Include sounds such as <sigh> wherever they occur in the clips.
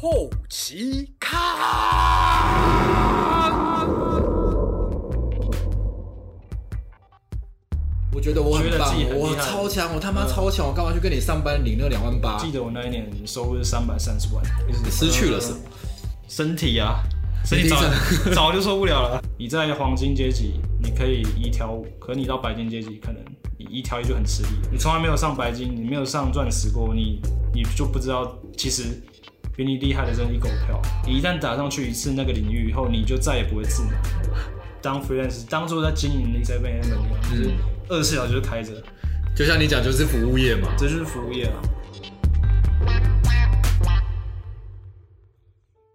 后期看。我觉得我很棒我超强，我他妈嗯超强，我干嘛去跟你上班领那两万八？记得我那一年收入是三百三十万，就是失去了什么？身体啊，身体早 <laughs> 早就受不了了。你在黄金阶级，你可以一挑五，可你到白金阶级，可能你一挑一就很吃力。你从来没有上白金，你没有上钻石过，你你就不知道，其实比你厉害的人一狗票。你一旦打上去一次那个领域以后，你就再也不会自满。当 freelance，当做在经营 Seven M 一样，就是二十四小时就开着，就像你讲，就是服务业嘛。这就是服务业啊。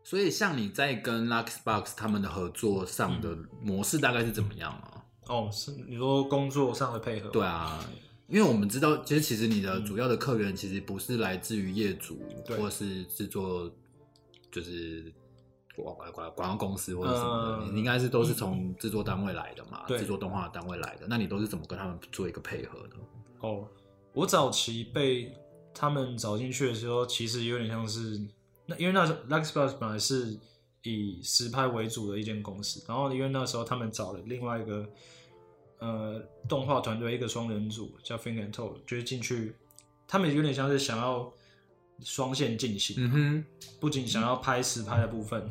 所以像你在跟 Luxbox 他们的合作上的模式大概是怎么样啊？哦，是你说工作上的配合？对啊，因为我们知道，其实其实你的主要的客源其实不是来自于业主，对或是制作，就是广广广广告公司或者什么的，嗯你应该是都是从制作单位来的嘛，对制作动画单位来的。那你都是怎么跟他们做一个配合的？哦，我早期被他们找进去的时候，其实有点像是那，因为那时候 Luxbox 本来是以实拍为主的一间公司，然后因为那时候他们找了另外一个呃动画团队，一个双人组叫 Think and Toe，就是进去，他们有点像是想要双线进行，嗯哼，不仅想要拍实拍的部分，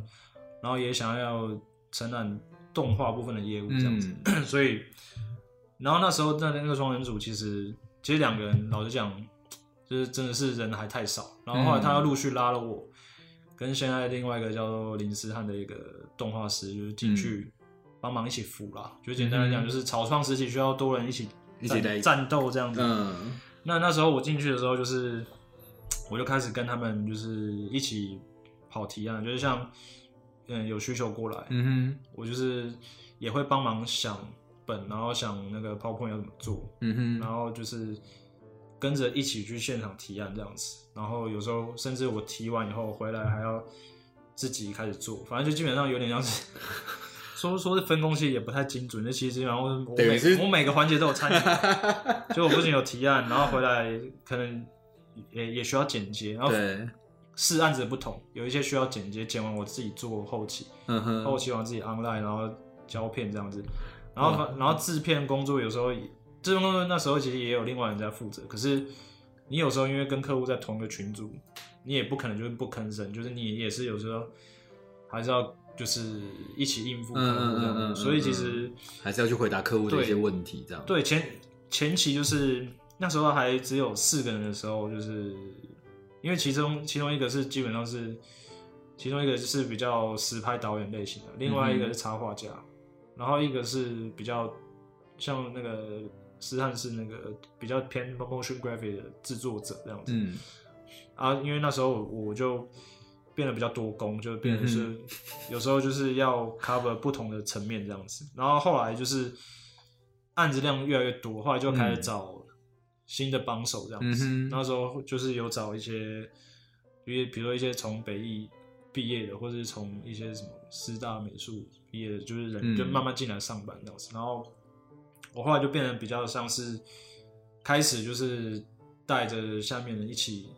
然后也想要承揽动画部分的业务这样子。嗯 <clears throat> 所以，然后那时候那那个双人组其实其实两个人，老实讲，就是真的是人还太少。然后后来他又陆续拉了我，跟现在另外一个叫做林思翰的一个动画师，就是进去帮忙一起扶啦。就简单来讲，嗯就是草创时期需要多人一起一起来战战斗这样子。嗯那那时候我进去的时候，就是 <tsk> 我就开始跟他们就是一起跑提案，就是像嗯有需求过来，嗯我就是也会帮忙想本，然后想那个 PowerPoint 要怎么做，嗯哼，然后就是跟着一起去现场提案这样子。然后有时候甚至我提完以后回来还要自己开始做，反正就基本上有点像是。说说是分工，其实也不太精准。那其实基本上我我每我每个环节都有参与，<laughs> 就我不仅有提案，然后回来可能也也需要剪接，然后对，是案子的不同，有一些需要剪接，剪完我自己做后期，嗯哼，后期完自己 online，然后胶片这样子，然后反然后制片工作有时候制片工作那时候其实也有另外人在负责，可是你有时候因为跟客户在同一个群组，你也不可能就是不吭声，就是你也是有时候还是要就是一起应付客户这样所以其实还是要去回答客户的一些问题，这样。对前前期就是那时候还只有四个人的时候，就是因为其中其中一个是基本上是其中一个是比较实拍导演类型的，另外一个是插画家，然后一个是比较像那个斯汉是那个比较偏 motion graphic 的制作者这样子。嗯啊，因为那时候我就变得比较多工，就变成嗯是 <laughs> 有时候就是要 cover 不同的层面这样子。然后后来就是案子量越来越多，后来就开始找新的帮手这样子。嗯那时候就是有找一些，因为比如说一些从北艺毕业的，或者是从一些什么师大美术毕业的，就是人嗯就慢慢进来上班这样子。然后我后来就变得比较像是开始就是带着下面人一起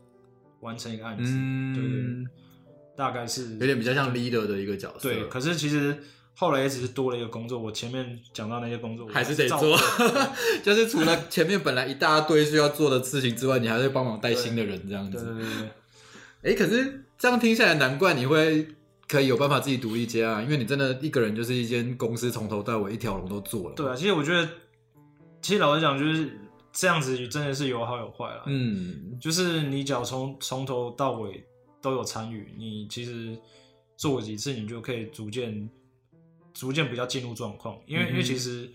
完成一个案子，对对，大概是有点比较像 leader 的一个角色。对。可是其实后来也只是多了一个工作，我前面讲到那些工作我还是得做，<laughs> 就是除了前面本来一大堆需要做的事情之外，你还会帮忙带新的人这样对对子。对对。哎、可是这样听下来，难怪你会可以有办法自己独立接啊，因为你真的一个人就是一间公司从头到尾一条龙都做了。对啊，其实我觉得，其实老实讲，就是这样子，真的是有好有坏啦。嗯就是你只要从从头到尾都有参与，你其实做几次，你就可以逐渐逐渐比较进入状况。因为、嗯因为其实，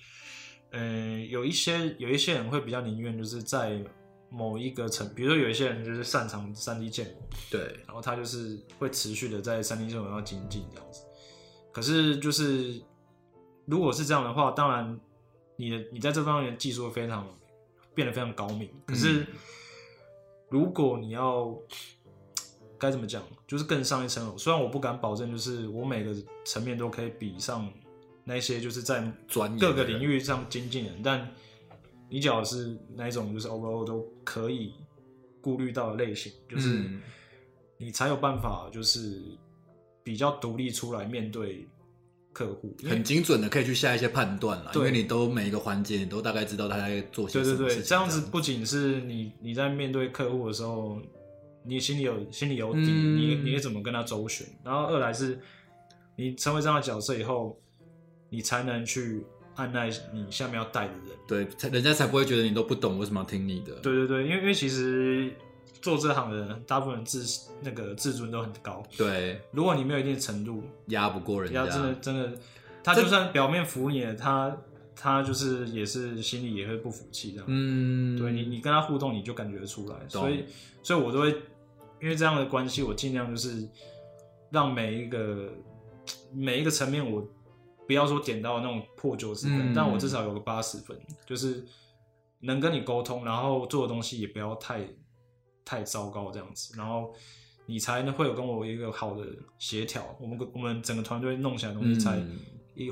嗯、有一些有一些人会比较宁愿就是在某一个层，比如说有一些人就是擅长三 D 建模，对，然后他就是会持续的在三 D 建模上精进这样子。可是就是如果是这样的话，当然你的你在这方面技术会非常变得非常高明。可是如果你要该怎么讲，就是更上一层楼，虽然我不敢保证，就是我每个层面都可以比上那些就是在专各个领域上精进的人，但你只要是那一种就是 overall 都可以顾虑到的类型，就是。嗯你才有办法就是比较独立出来面对客户，很精准的可以去下一些判断了，因对为你都每一个环节你都大概知道他在做些对对对，什么事情。这样子不仅是你你在面对客户的时候，你心里有心里有底，嗯你你怎么跟他周旋，然后二来是你成为这样的角色以后，你才能去按耐你下面要带的人。对，才人家才不会觉得你都不懂，为什么要听你的？对对对，因为因为其实做这行的人，大部分自那个自尊都很高，对，如果你没有一定程度，压不过人家。要真的真的，他就算表面服你了，他他就是也是心里也会不服气这样。嗯，对你，你跟他互动，你就感觉得出来。所以，所以我都会因为这样的关系，我尽量就是让每一个每一个层面，我不要说点到那种破九十分，嗯但我至少有个八十分，就是能跟你沟通，然后做的东西也不要太太糟糕这样子，然后你才能会有跟我一个好的协调，我们我们整个团队弄起来的东西才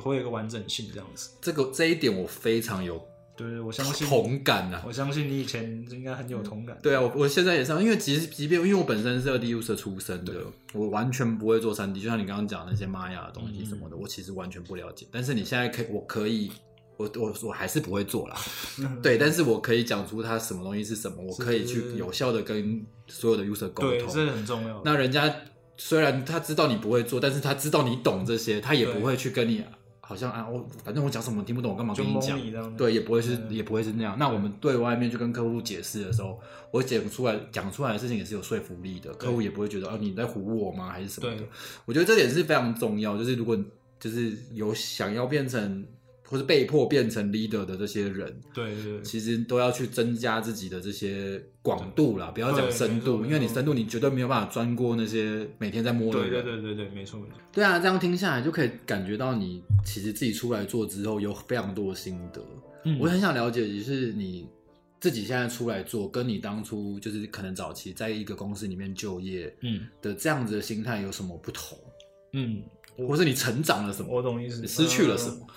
会有一个完整性这样子。这个这一点我非常有对对，我相信同感啊。我相信你以前应该很有同感。对啊，我我现在也是啊，因为其实即便因为我本身是二 D user 出身的，我完全不会做三 D，就像你刚刚讲的那些玛雅的东西什么的，嗯我其实完全不了解。但是你现在可以，我可以，我我我还是不会做啦，嗯对，但是我可以讲出它什么东西是什么，我可以去有效的跟所有的 user 沟对，通。这很重要。那人家虽然他知道你不会做，但是他知道你懂这些，他也不会去跟你好像啊，我反正我讲什么听不懂，我干嘛跟你讲。对，也不会是嗯也不会是那样。那我们对外面去跟客户解释的时候，我讲出来讲出来的事情也是有说服力的，客户也不会觉得哦你在唬我吗还是什么的对。我觉得这点是非常重要，就是如果就是有想要变成或是被迫变成 leader 的这些人，对对对，其实都要去增加自己的这些广度啦，不要讲深度，因为你深度你绝对没有办法钻过那些每天在摸的对人。对对对对，没错没错。对啊，这样听下来就可以感觉到你其实自己出来做之后有非常多的心得。嗯我很想了解，就是你自己现在出来做，跟你当初就是可能早期在一个公司里面就业嗯的这样子的心态有什么不同，嗯，或是你成长了什么？我懂意思。你失去了什么？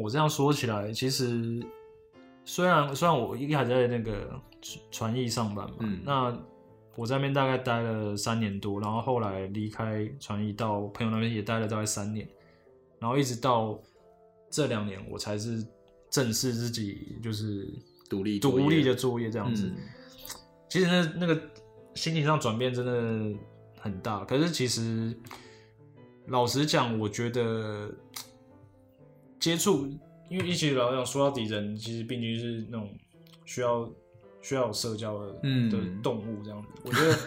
我这样说起来，其实虽然虽然我一开始在那个传传艺上班嘛，嗯那我在那边大概待了三年多，然后后来离开传艺到朋友那边也待了大概三年，然后一直到这两年我才是正式自己就是独立独立的作业这样子。嗯其实那那个心情上转变真的很大，可是其实老实讲，我觉得接触，因为一起老实讲，说到底人其实毕竟是那种需要需要有社交的、嗯的动物这样子。我觉得，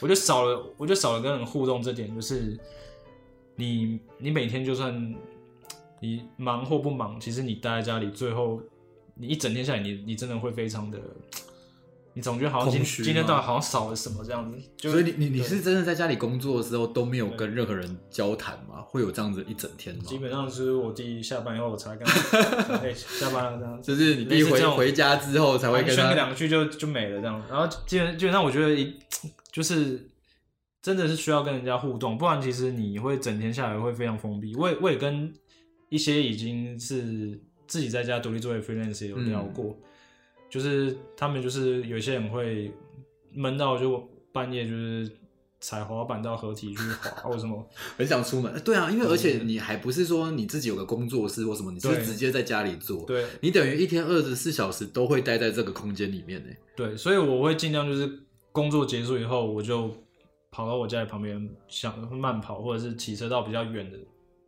我就少了，我就少了跟人互动这点，就是你你每天就算你忙或不忙，其实你待在家里，最后你一整天下来，你你真的会非常的。你总觉得好像今空虚今天吗到底好像少了什么这样子，就所以你你你是真的在家里工作的时候都没有跟任何人交谈吗？会有这样子一整天吗？基本上是我弟下班以后我才跟他，<laughs> 哎，下班了这样子，就是你弟类似这种回回家之后才会跟他两句就就没了这样。然后基本基本上我觉得一就是真的是需要跟人家互动，不然其实你会整天下来会非常封闭。我也我也跟一些已经是自己在家独立作业 freelance 也有聊过，就是他们就是有些人会闷到就半夜就是踩滑板到合体去滑或者什么。<laughs> 很想出门。对啊，因为而且你还不是说你自己有个工作室或什么，你是直接在家里做。对，你等于一天二十四小时都会待在这个空间里面呢。对，所以我会尽量就是工作结束以后，我就跑到我家里旁边，想慢跑或者是骑车到比较远的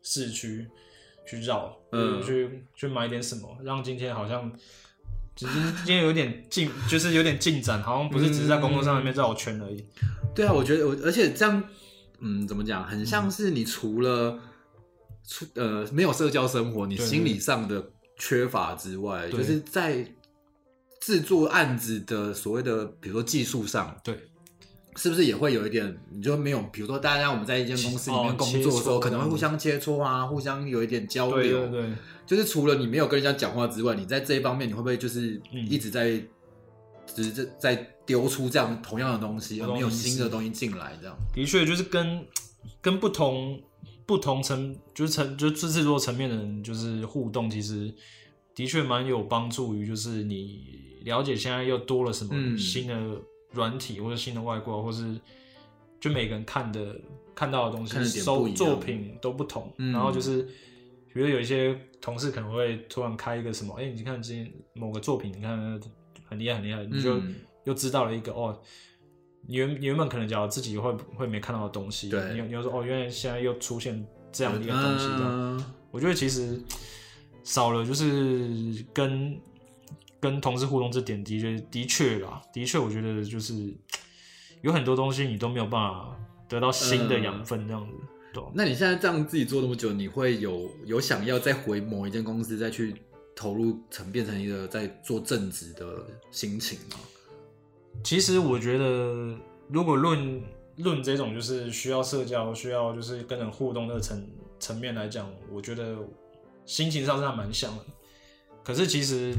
市区去绕，嗯嗯，去去买点什么，让今天好像。只是今天有点进，<laughs> 就是有点进展，好像不是只是在工作上面绕圈而已。对啊，我觉得我而且这样，嗯，怎么讲，很像是你除了出呃没有社交生活，你心理上的缺乏之外，对就是在制作案子的所谓的，比如说技术上，对，是不是也会有一点，你就没有，比如说大家我们在一间公司里面哦工作的时候，可能会互相切磋啊，互相有一点交对流，对对，就是除了你没有跟人家讲话之外，你在这一方面你会不会就是嗯。一直在，只是在在丢出这样同样的东西，而没有新的东西进来，这样。的确就是跟跟不同不同层就是层就是制作层面的人就是互动，其实的确蛮有帮助于就是你了解现在又多了什么嗯。新的软体或者新的外挂，或是就每个人看的看到的东西、收作品都不同，嗯。然后就是比如有一些同事可能会突然开一个什么，哎、你看今天某个作品，你看很厉害很厉害，你就嗯又知道了一个哦。你原你原本可能讲自己会会没看到的东西，对你你又说哦，原来现在又出现这样的一个东西，这样，嗯我觉得其实少了就是跟跟同事互动这点的确的确啦，的确我觉得就是有很多东西你都没有办法得到新的养分这样子，对吧那你现在这样自己做那么久，你会有有想要再回某一间公司再去投入成变成一个在做正职的心情吗？其实我觉得，如果论论这种就是需要社交、需要就是跟人互动的层层面来讲，我觉得心情上是还蛮像的。可是其实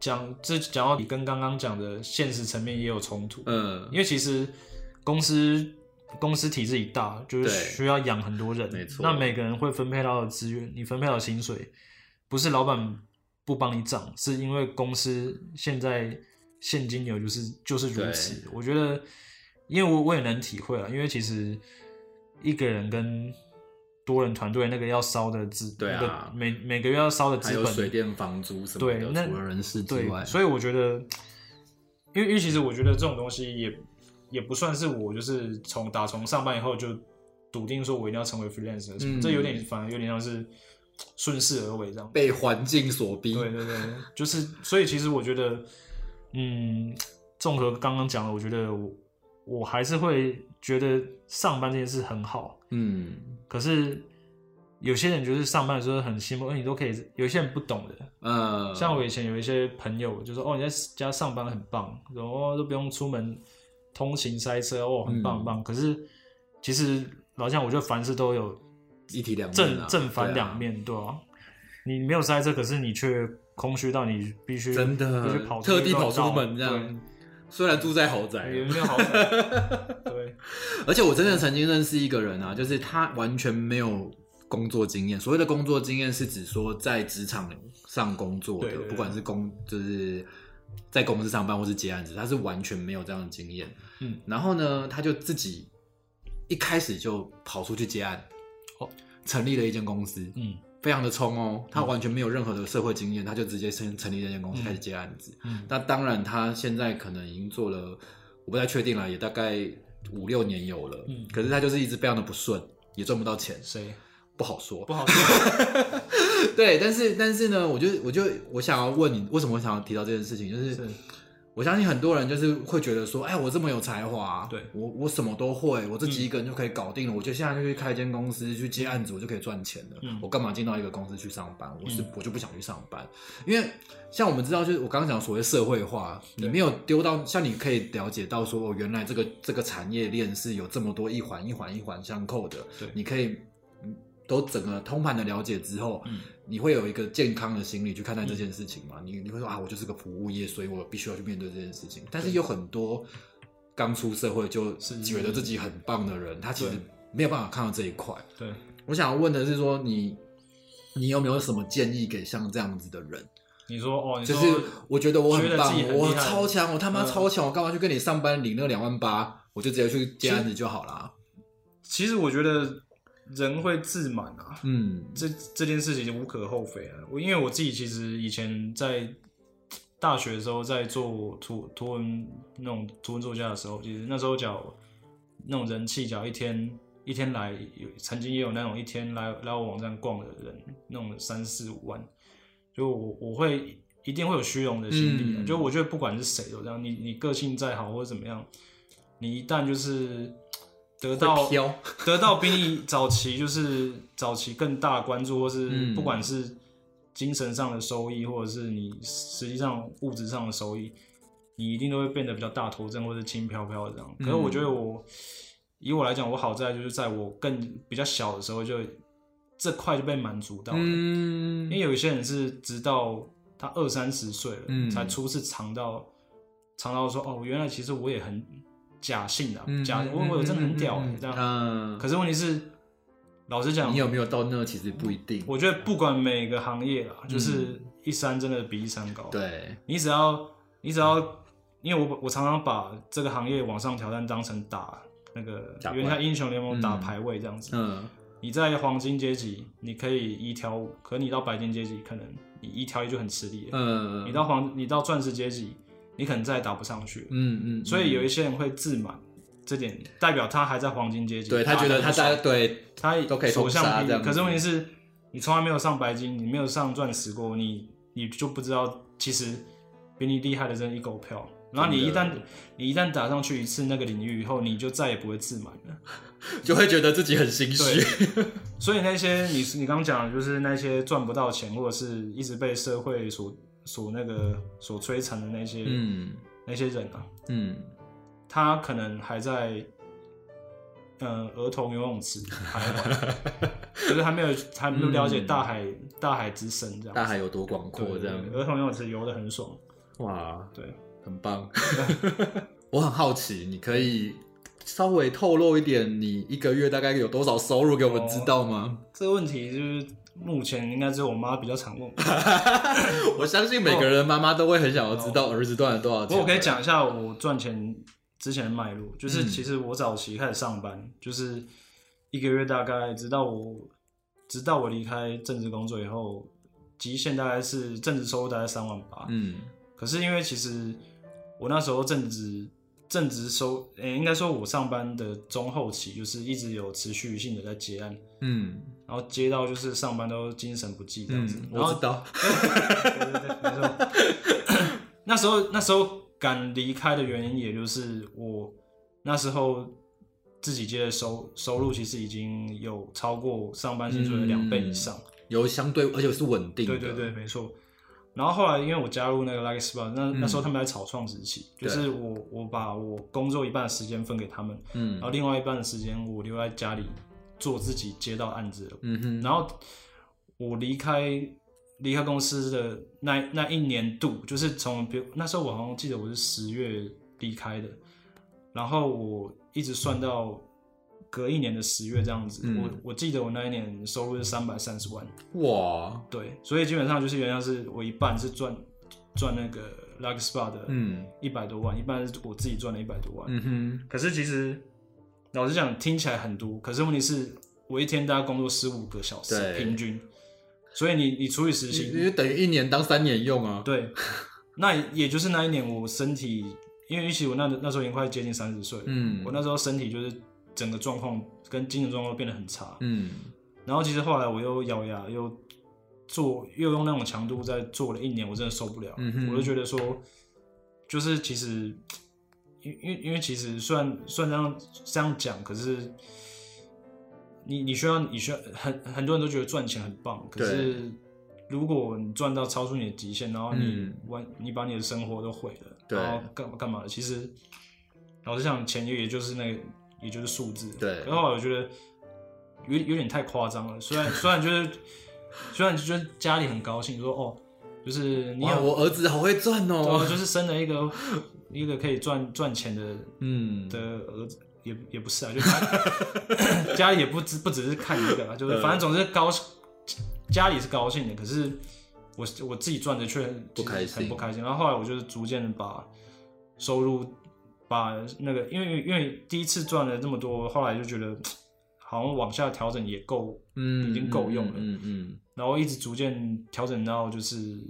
讲这讲到你跟刚刚讲的现实层面也有冲突，嗯，因为其实公司公司体制一大，就是需要养很多人，没错。那每个人会分配到的资源，你分配到的薪水，不是老板不帮你涨，是因为公司现在现金流就是就是如此。我觉得，因为我我也能体会啊，因为其实一个人跟多人团队那个要烧的资，对啊。那个每每个月要烧的资本，水电房租什么的，对那除了人事之对外，，所以我觉得，因为因为其实我觉得这种东西也也不算是我就是从打从上班以后就笃定说我一定要成为 freelancer，、嗯这有点反而有点像是顺势而为这样。被环境所逼。对对对，就是所以其实我觉得，嗯，综合刚刚讲的，我觉得我我还是会觉得上班这件事很好，嗯，可是。有些人就是上班的时候很兴奋，哎，你都可以。有些人不懂的，嗯，像我以前有一些朋友就说：“哦，你在家上班很棒，然后都不用出门通勤塞车，哦，很棒嗯。很棒。可是其实老像，我觉得凡事都有一体两面正啊。正反两面，对啊，你没有塞车，可是你却空虚到你必须真的必须跑特地跑出出门这样。虽然住在豪宅对，，也没有豪宅对，<laughs> 而且我真的曾经认识一个人啊，就是他完全没有工作经验。所谓的工作经验是指说在职场上工作的，不管是工就是在公司上班或是接案子，他是完全没有这样的经验。嗯，然后呢，他就自己一开始就跑出去接案，哦，成立了一间公司，嗯非常的冲哦。他完全没有任何的社会经验，他就直接先成立这间公司嗯开始接案子。嗯那当然，他现在可能已经做了，我不太确定了，也大概五六年有了。嗯可是他就是一直非常的不顺，也赚不到钱，谁不好说不。好说？<laughs> <laughs> 对，但是但是呢，我就我就我想要问你，为什么我想要提到这件事情？就是是我相信很多人就是会觉得说，哎，我这么有才华，对我我什么都会，我自己一个人就可以搞定了。我就现在就去开一间公司去接案子，我就可以赚钱了。嗯我干嘛进到一个公司去上班？我是、嗯我就不想去上班，因为像我们知道，就是我刚刚讲所谓社会化，你没有丢到像你可以了解到说，哦，原来这个这个产业链是有这么多一环一环一环相扣的，对你可以。嗯都整个通盘的了解之后，嗯你会有一个健康的心理去看待这件事情嘛？你你会说啊，我就是个服务业，所以我必须要去面对这件事情。但是有很多刚出社会就是觉得自己很棒的人，他其实没有办法看到这一块。对，我想要问的是说，你你有没有什么建议给像这样子的人？你说哦，你说就是我觉得我很棒，很我超强，我他妈嗯超强，我干嘛去跟你上班领那两万八？我就直接去接案子就好啦。其实我觉得人会自满啊，嗯，这这件事情无可厚非啊。我因为我自己其实以前在大学的时候，在做图图文那种图文作家的时候，其实那时候讲那种人气，讲一天一天来有曾经也有那种一天来来我网站逛的人，那种三四五万，就我我会一定会有虚荣的心理就我觉得不管是谁都这样，你你个性再好或者怎么样，你一旦就是得到，<laughs> 得到比你早期就是早期更大的关注，或是嗯。不管是精神上的收益，或者是你实际上物质上的收益，你一定都会变得比较大头症或者轻飘飘的这样。可是我觉得我、以我来讲，我好在就是在我更比较小的时候就这块就被满足到了，嗯。因为有一些人是直到他二三十岁了，嗯。才初次尝到尝到说哦，原来其实我也很假性的、嗯假，我我真的很屌、欸、这样。嗯，可是问题是，老实讲你，有没有到那其实不一定。我觉得不管每个行业啦，就是一山真的比一山高。，嗯对，你只要你只要，因为我我常常把这个行业往上挑战当成打那个打怪有点像英雄联盟打嗯排位这样子。嗯你在黄金阶级，你可以一挑五，可你到白金阶级，可能你一挑一就很吃力了。嗯，你到黄，你到钻石阶级，你可能再也打不上去。嗯嗯，所以有一些些人会自满，这点代表他还在黄金阶级，对他觉得他在在对他都可以所通杀向披靡。这样可是问题是，你从来没有上白金，你没有上钻石过，你你就不知道其实比你厉害的真的一狗票。然后你一旦你一旦打上去一次那个领域以后，你就再也不会自满了。<laughs> 就会觉得自己很心虚。<laughs> 所以那些你你刚刚讲的就是那些赚不到钱，或者是一直被社会所所那个所摧残的那些、嗯那些人啊，嗯，他可能还在呃儿童游泳池徘徊，<laughs> 就是还没有还没有了解大海、大海之深这样。大海有多广对阔，这样儿童游泳池游的很爽。哇，对，很棒。<laughs> 我很好奇，你可以稍微透露一点，你一个月大概有多少收入给我们知道吗？这个问题就是目前应该只有我妈比较常问我。<laughs> 我相信每个人妈妈都会很想要知道儿子赚了多少钱。过我可以讲一下我赚钱之前的脉络，就是嗯其实我早期开始上班，就是一个月大概直到我直到我离开正职工作以后，极限大概是正职收入大概三万八。嗯可是因为其实我那时候正职正职收，诶、应该说我上班的中后期就是一直有持续性的在接案，嗯然后接到就是上班都精神不济这样子。嗯，然后我知道。对对对，没错。那时候那时候敢离开的原因，也就是我那时候自己接的收收入，其实已经有超过上班薪水的两倍以上。有相对，而且是稳定的。对对对，没错。然后后来因为我加入那个 Like Spot，那、那时候他们在草创时期，就是我我把我工作一半的时间分给他们，嗯然后另外一半的时间我留在家里做自己接到案子了嗯哼，然后我离开离开公司的那那一年度，就是从比如那时候我好像记得我是十月离开的，然后我一直算到隔一年的十月这样子。嗯。我我记得我那一年收入是三百三十万，哇，对，所以基本上就是原来是我一半是赚赚那个 Luck Spa 的嗯。一百多万，一半是我自己赚了一百多万。嗯哼，可是其实老实讲，听起来很多，可是问题是我一天大概工作十五个小时对平均，所以你你除以时因薪，为等于一年当三年用啊。对，那也就是那一年我身体，因为其实我那那时候已经快接近三十岁了，嗯我那时候身体就是整个状况跟精神状况都变得很差，嗯然后其实后来我又咬牙又做又用那种强度再做了一年，我真的受不了，嗯哼我就觉得说，就是其实，因因为因为其实虽然虽然这样这样讲，可是你你需要你需要很很多人都觉得赚钱很棒，可是如果你赚到超出你的极限，然后你嗯完、你把你的生活都毁了，然后干嘛干嘛的，其实老实讲，钱也就是那个也就是数字，对然后我觉得有有点太夸张了。虽然虽然就是虽然就是家里很高兴，说哦，就是你，有我儿子好会赚对哦。就是生了一个一个可以赚赚钱的嗯，的儿子，也也不是啊，就是他 <laughs> 家里也不只不只是看一个啊，嗯就是反正总是高家里是高兴的，可是我我自己赚的却不开心很不开心。然后后来我就是逐渐的把收入把那个，因为因为第一次赚了这么多，后来就觉得好像往下调整也够，嗯已经够用了嗯嗯。然后一直逐渐调整到就是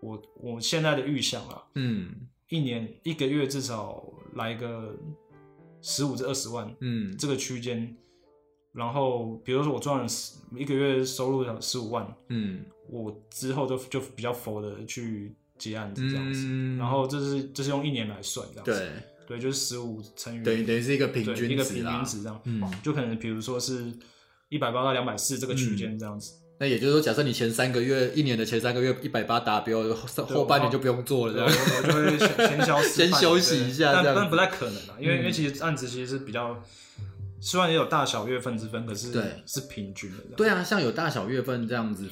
我我现在的预想啊，嗯一年一个月至少来个十五至二十万嗯。这个区间，然后比如说我赚了十一个月收入十五万，嗯。我之后就就比较佛的去接案子这样子，嗯，然后这是这是用一年来算这样子，对，对，就是十五乘以等于等于是一个平对均一个平均值这样，嗯，就可能比如说是一百八到两百四这个区间这样子。那也就是说，假设你前三个月一年的前三个月一百八达标，后后半年就不用做了，这对，样。就会先先消失，先休息一下这样子但但不太可能啊，因为、嗯因为其实案子其实是比较，虽然也有大小月份之分，可是对是平均的。对啊，像有大小月份这样子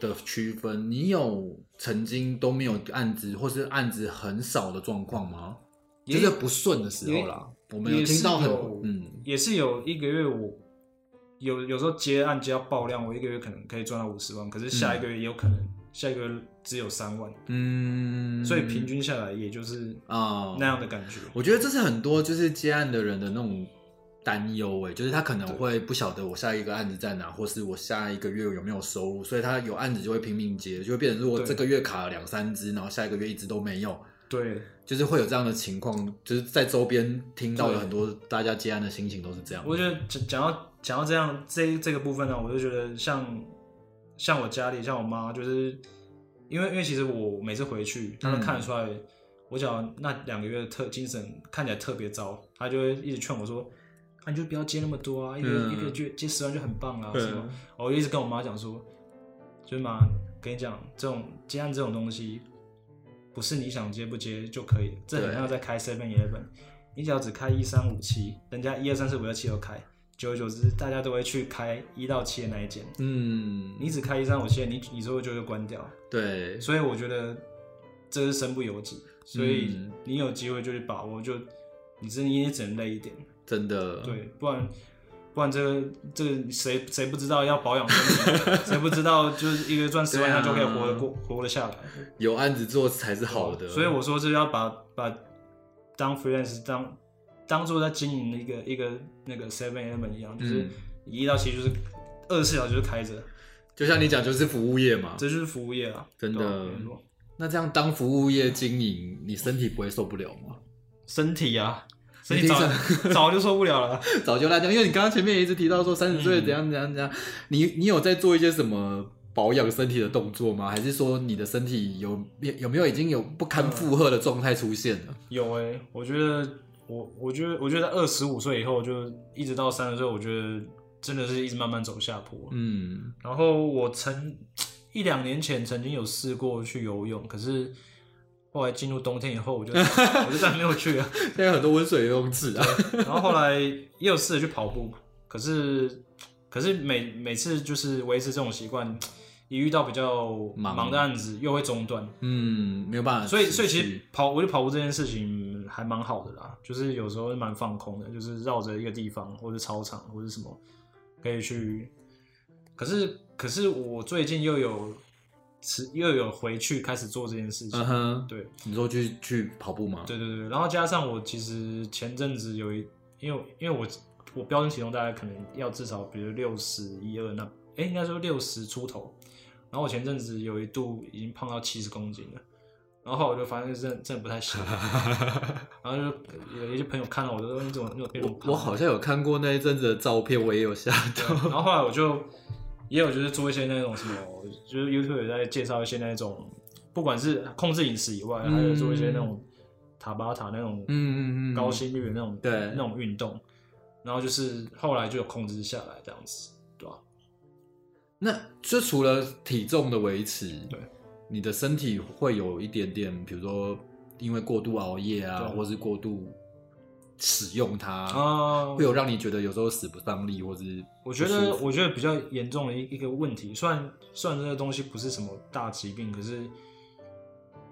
的区分，你有曾经都没有案子，或是案子很少的状况吗？也就是不顺的时候啦，我们有也听到很有嗯也是有一个月我有有时候接案接到爆量，我一个月可能可以赚到五十万，可是下一个月也有可能、下一个月只有三万，嗯，所以平均下来也就是啊那样的感觉。我觉得这是很多就是接案的人的那种担忧哎，就是他可能会不晓得我下一个案子在哪，或是我下一个月有没有收入，所以他有案子就会拼命接，就会变成如果这个月卡了两三只，然后下一个月一直都没有，对，就是会有这样的情况，就是在周边听到对有很多大家接案的心情都是这样。我觉得讲讲到讲到这样这这个部分呢，我就觉得像像我家里，像我妈，就是因为因为其实我每次回去，她都看得出来，我讲那两个月特精神看起来特别糟，她就会一直劝我说。啊，你就不要接那么多啊，一个、嗯一个月接十万就很棒啊，什么？我就一直跟我妈讲说，就是妈，跟你讲，这种接案这种东西，不是你想接不接就可以，这很对像在开 Seven Eleven，你只要只开一三五七，人家一二三四五六七都开，久而久之，大家都会去开一到七的那一间。嗯，你只开一三五七，你你之后就会关掉。对，所以我觉得这是身不由己，所以嗯。你有机会就去把握，就你真你也只能累一点，真的，对，不然不然这个这个谁谁不知道要保养身体，谁不知道就是一个赚十万他就可以活得过 <laughs> 活得下来，有案子做才是好的。所以我说是要把把当 freelance 当当做在经营一个一个那个 seven eleven 一样，就是嗯一到七就是二十四小时就是开着，就像你讲，就是服务业嘛。这就是服务业啊，真的那这样当服务业经营，你身体不会受不了吗？身体啊，身体你早 <laughs> 早就受不了了。<laughs> 早就烂掉，因为你刚刚前面也一直提到说三十岁嗯怎样怎样怎样，你你有在做一些什么保养身体的动作吗？还是说你的身体有有没有已经有不堪负荷的状态出现了？有诶、我觉得我我觉得我觉得二十五岁以后就一直到三十岁，我觉得真的是一直慢慢走下坡。嗯，然后我曾一两年前曾经有试过去游泳，可是后来进入冬天以后，我就 <laughs> 我就再也没有去了。现在有很多温水游泳池啊，然后后来也有试着去跑步，可是可是每每次就是维持这种习惯，一遇到比较忙忙的案子又会中断，嗯，没有办法，所以所以其实跑我觉得跑步这件事情还蛮好的啦，就是有时候蛮放空的，就是绕着一个地方或者操场或者什么可以去。可是可是我最近又有持又有回去开始做这件事情，嗯哼，对。你说去去跑步吗？对对对，然后加上我其实前阵子有一，因为因为我我标准体重大概可能要至少比如六十一二那，哎应该说六十出头，然后我前阵子有一度已经胖到七十公斤了，然后我就发现真的真的不太行，<laughs> 然后就有一些朋友看到我就说你怎么你怎么变胖？我好像有看过那一阵子的照片，我也有吓对到。然后后来我就也有就是做一些那种什么，就是 YouTube 也在介绍一些那种，不管是控制饮食以外，还有做一些那种塔巴塔那种嗯嗯嗯，高心率的那种对。那种运动，然后就是后来就有控制下来这样子，对吧、那就除了体重的维持，对，你的身体会有一点点，比如说因为过度熬夜啊，对。或是过度使用它，哦。会有让你觉得有时候使不上力，或是我觉得我觉得比较严重的一一个问题，虽然虽然这个东西不是什么大疾病，可是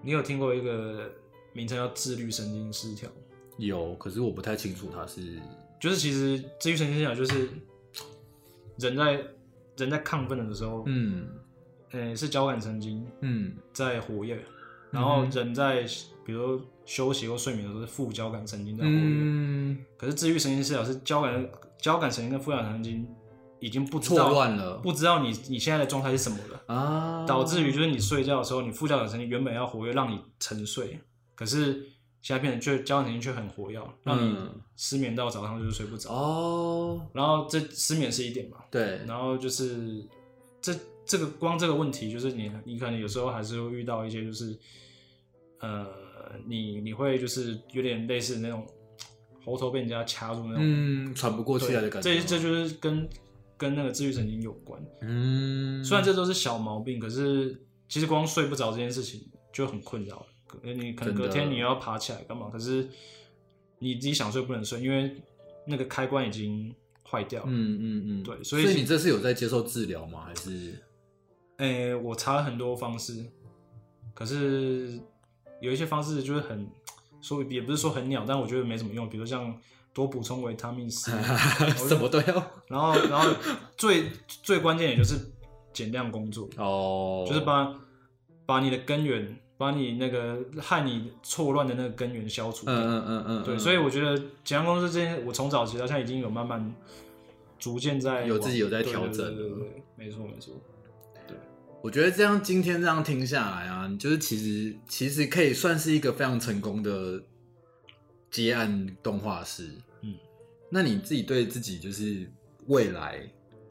你有听过一个名称叫自律神经失调？有，可是我不太清楚它是就是其实自律神经失调就是人在人在亢奋的时候，嗯。呃，是交感神经嗯。在活跃，然后嗯人在比如休息或睡眠的时候是副交感神经在活跃。嗯，可是治愈神经失调是交感交感神经跟副交感神经已经不知错道乱了。不知道你你现在的状态是什么了，啊，导致于就是你睡觉的时候，你副交感神经原本要活跃让你沉睡，可是现在变成却交感神经却很活跃，让你嗯。失眠到早上就是睡不着。哦，然后这失眠是一点嘛，对，然后就是这这个光这个问题，就是你你可能有时候还是会遇到一些就是呃，你你会就是有点类似那种喉头被人家掐住那种，嗯，喘不过气来的感觉吗，这这就是跟跟那个自律神经有关。嗯，虽然这都是小毛病，可是其实光睡不着这件事情就很困扰你可能隔天你要爬起来干嘛？可是你自己想睡不能睡，因为那个开关已经坏掉了。嗯嗯嗯，对所所以你这次有在接受治疗吗？还是诶、我查了很多方式，可是有一些方式就是很说也不是说很鸟，但我觉得没什么用。比如像多补充维他命 C，<laughs> 什么都要然后然后最最关键也就是减量工作，哦，就是把把你的根源把你那个害你错乱的那个根源消除掉。嗯嗯嗯嗯，对，嗯所以我觉得减量工作这件，我从早期到现在已经有慢慢逐渐在有自己有在调整对对对对，没错没错。我觉得这样今天这样听下来啊，就是其实其实可以算是一个非常成功的接案动画师。嗯，那你自己对自己就是未来，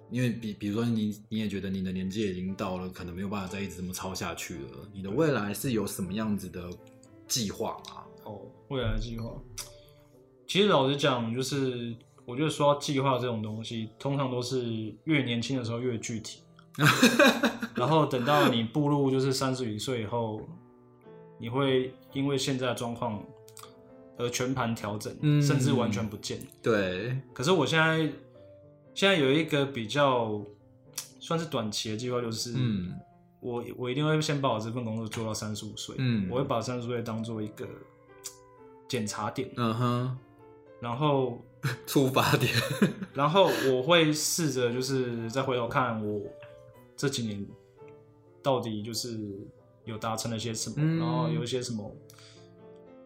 因为比比如说你你也觉得你的年纪已经到了，可能没有办法再一直这么抄下去了。你的未来是有什么样子的计划吗？哦，未来的计划，其实老实讲，就是我觉得说到计划这种东西，通常都是越年轻的时候越具体，<laughs> 然后等到你步入就是三十余岁以后，你会因为现在的状况而全盘调整，嗯甚至完全不见。对，可是我现在现在有一个比较算是短期的计划，就是嗯我我一定会先把我这份工作做到三十五岁，嗯我会把三十岁当做一个检查点，嗯哼，然后出发点，然后我会试着就是再回头看我这几年到底就是有达成了些什么，嗯。然后有一些什么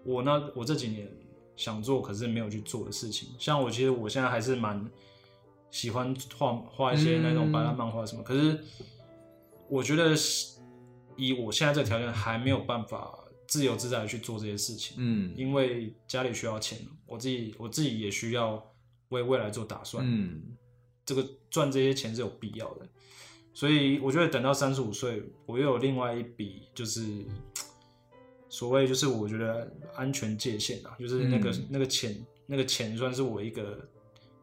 我呢我这几年想做可是没有去做的事情，像我其实我现在还是蛮喜欢画画一些那种嗯白烂漫画什么，可是我觉得以我现在这个条件还没有办法自由自在的去做这些事情，嗯。因为家里需要钱，我自己我自己也需要为未来做打算。嗯。这个赚这些钱是有必要的，所以我觉得等到三十五岁，我又有另外一笔，就是所谓就是我觉得安全界限啊，就是那个、嗯。那个钱那个钱算是我一个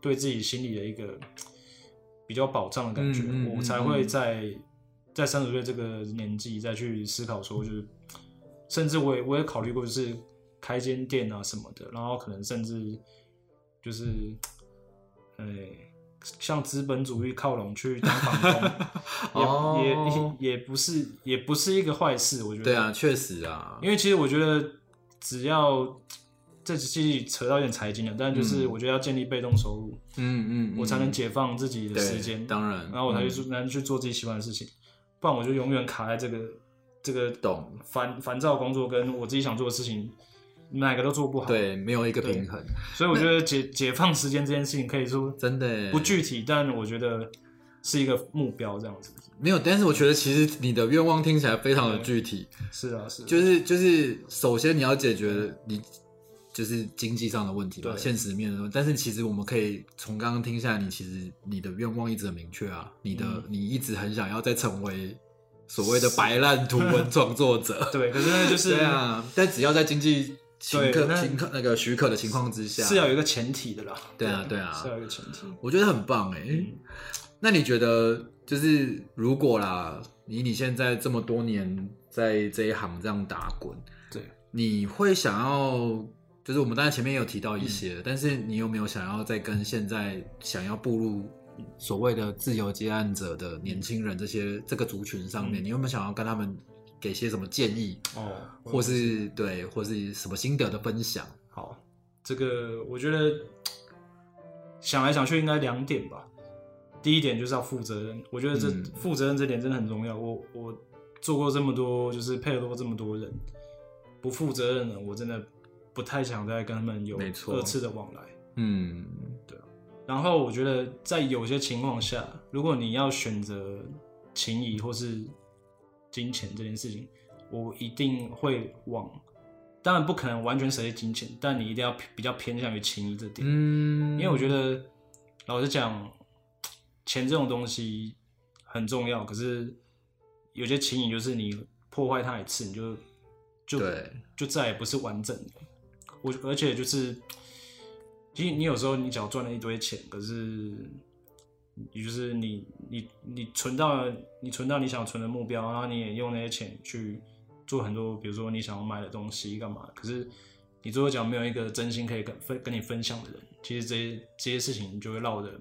对自己心里的一个比较保障的感觉，嗯嗯嗯我才会在在三十岁这个年纪再去思考说，就是甚至我也我也考虑过，就是开间店啊什么的，然后可能甚至就是，呃，向资本主义靠拢去当房东，<laughs> 哦。也也也不是也不是一个坏事，我觉得。对啊，，确实啊，因为其实我觉得只要这其实扯到一点财经了，但就是嗯。我觉得要建立被动收入，嗯嗯，我才能嗯解放自己的对时间，当然，然后我才去嗯做，能去做自己喜欢的事情，不然我就永远卡在这个这个懂。烦烦躁工作跟我自己想做的事情，哪个都做不好。，对，没有一个平衡，所以我觉得解解放时间这件事情可以说真的不具体，但我觉得是一个目标这样子。没有。但是我觉得其实你的愿望听起来非常的具体，是啊，是啊就是就是，首先你要解决你就是经济上的问题嘛，对现实面的问题。但是其实我们可以从刚刚听下来，你其实你的愿望一直很明确啊，你的、嗯你一直很想要再成为所谓的白烂图文 <laughs> 创作者。对，可是那就是对啊，但只要在经济许可对那情况那个许可的情况之下，是要有一个前提的啦。对啊对啊。是要有一个前提。我觉得很棒哎、嗯。那你觉得就是如果啦，以你现在这么多年在这一行这样打滚，对，你会想要，就是我们当然前面也有提到一些，嗯。但是你有没有想要再跟现在想要步入所谓的自由接案者的年轻人这些这个族群上面，嗯。你有没有想要跟他们给些什么建议，哦，或是对，或是什么心得的分享？好，这个我觉得想来想去应该两点吧。第一点就是要负责任，我觉得这嗯负责任这点真的很重要。我我做过这么多，就是配合过这么多人，不负责任的，我真的不太想再跟他们有二次的往来。嗯，对然后我觉得在有些情况下，如果你要选择情谊或是金钱这件事情，我一定会往，当然不可能完全舍弃金钱，但你一定要比较偏向于情谊这点，嗯，因为我觉得老实讲，钱这种东西很重要，可是有些情谊就是你破坏它一次，你就就对就再也不是完整的。我而且就是，其实你有时候你只要赚了一堆钱，可是你就是你你你存到了你存到你想存的目标，然后你也用那些钱去做很多，比如说你想要买的东西干嘛？可是你最后讲没有一个真心可以跟分跟你分享的人，其实这些这些事情你就会绕的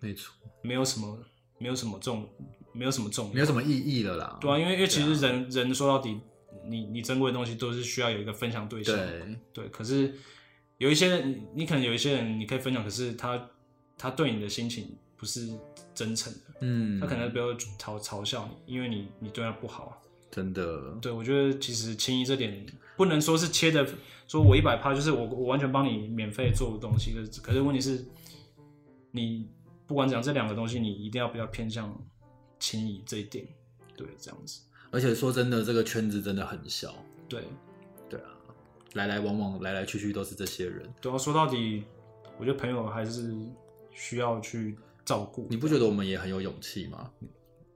没错，没有什么没有什么重没有什么重，没有什么意义了啦。对啊，因为因为其实人、人说到底，你你珍贵的东西都是需要有一个分享对象。对，对，可是有一些人，你你可能有一些人你可以分享，可是他他对你的心情不是真诚的，嗯，他可能比如嘲嘲笑你，因为你你对他不好，真的，对我觉得其实情谊这点不能说是切的，说我一百趴就是我我完全帮你免费做的东西，可是可是问题是，你不管怎样这两个东西，你一定要比较偏向轻易这一点，对，这样子，而且说真的，这个圈子真的很小，对。对啊，来来往往，来来去去都是这些人，对啊，说到底，我觉得朋友还是需要去照顾，你不觉得我们也很有勇气吗？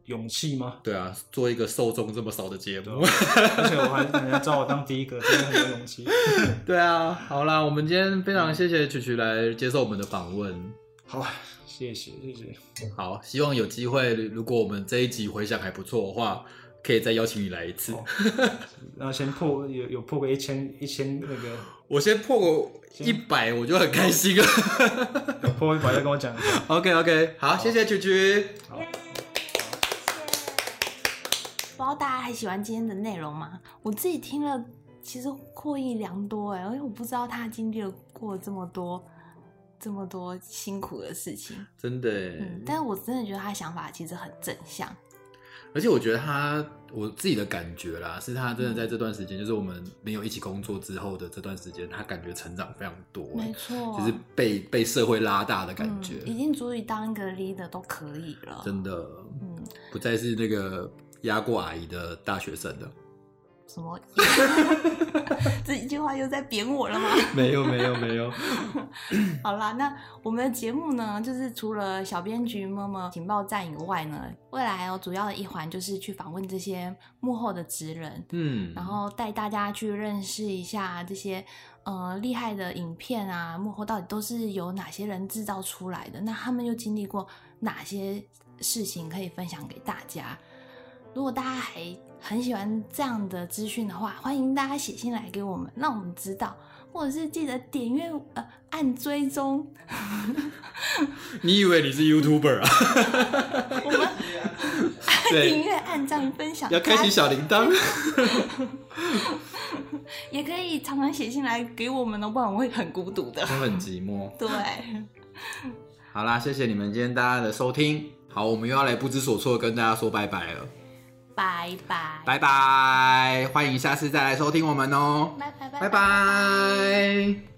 勇气吗？对啊，做一个受众这么少的节目，而且我还人家找我当第一个，真的很有勇气。<laughs> 对啊，好啦，我们今天非常谢谢曲曲来接受我们的访问。好，谢谢谢谢。好，希望有机会，如果我们这一集回响还不错的话，可以再邀请你来一次。然后先破有有破个一千一千那个，我先破个一百，我就很开心了。<laughs> 破一百再跟我讲。OK OK，好，谢谢曲曲。好。不知道大家还喜欢今天的内容吗？我自己听了，其实获益良多哎，因为我不知道他经历了过这么多、这么多辛苦的事情，真的。嗯，但是我真的觉得他想法其实很正向，而且我觉得他，我自己的感觉啦，是他真的在这段时间，就是我们没有一起工作之后的这段时间，他感觉成长非常多，没错，就是被被社会拉大的感觉，已经足以当一个 leader 都可以了，真的，嗯，不再是那个。压过阿姨的大学生的，什么？<laughs> 这一句话又在贬我了吗？没有没有没有。<laughs> 好啦，那我们的节目呢，就是除了小编局么么情报站以外呢，未来还有主要的一环就是去访问这些幕后的职人，嗯，然后带大家去认识一下这些呃厉害的影片啊，幕后到底都是由哪些人制造出来的？那他们又经历过哪些事情可以分享给大家？如果大家还很喜欢这样的资讯的话，欢迎大家写信来给我们，让我们知道，或者是记得点阅呃按追踪。你以为你是 YouTuber 啊？<laughs> 我们 <laughs> 订阅、按赞、分享，要开启小铃铛。<laughs> 也可以常常写信来给我们哦，不然我会很孤独的，会很寂寞。对。好啦，谢谢你们今天大家的收听。好，我们又要来不知所措跟大家说拜拜了。拜拜，拜拜，欢迎下次再来收听我们哦，拜拜，拜拜。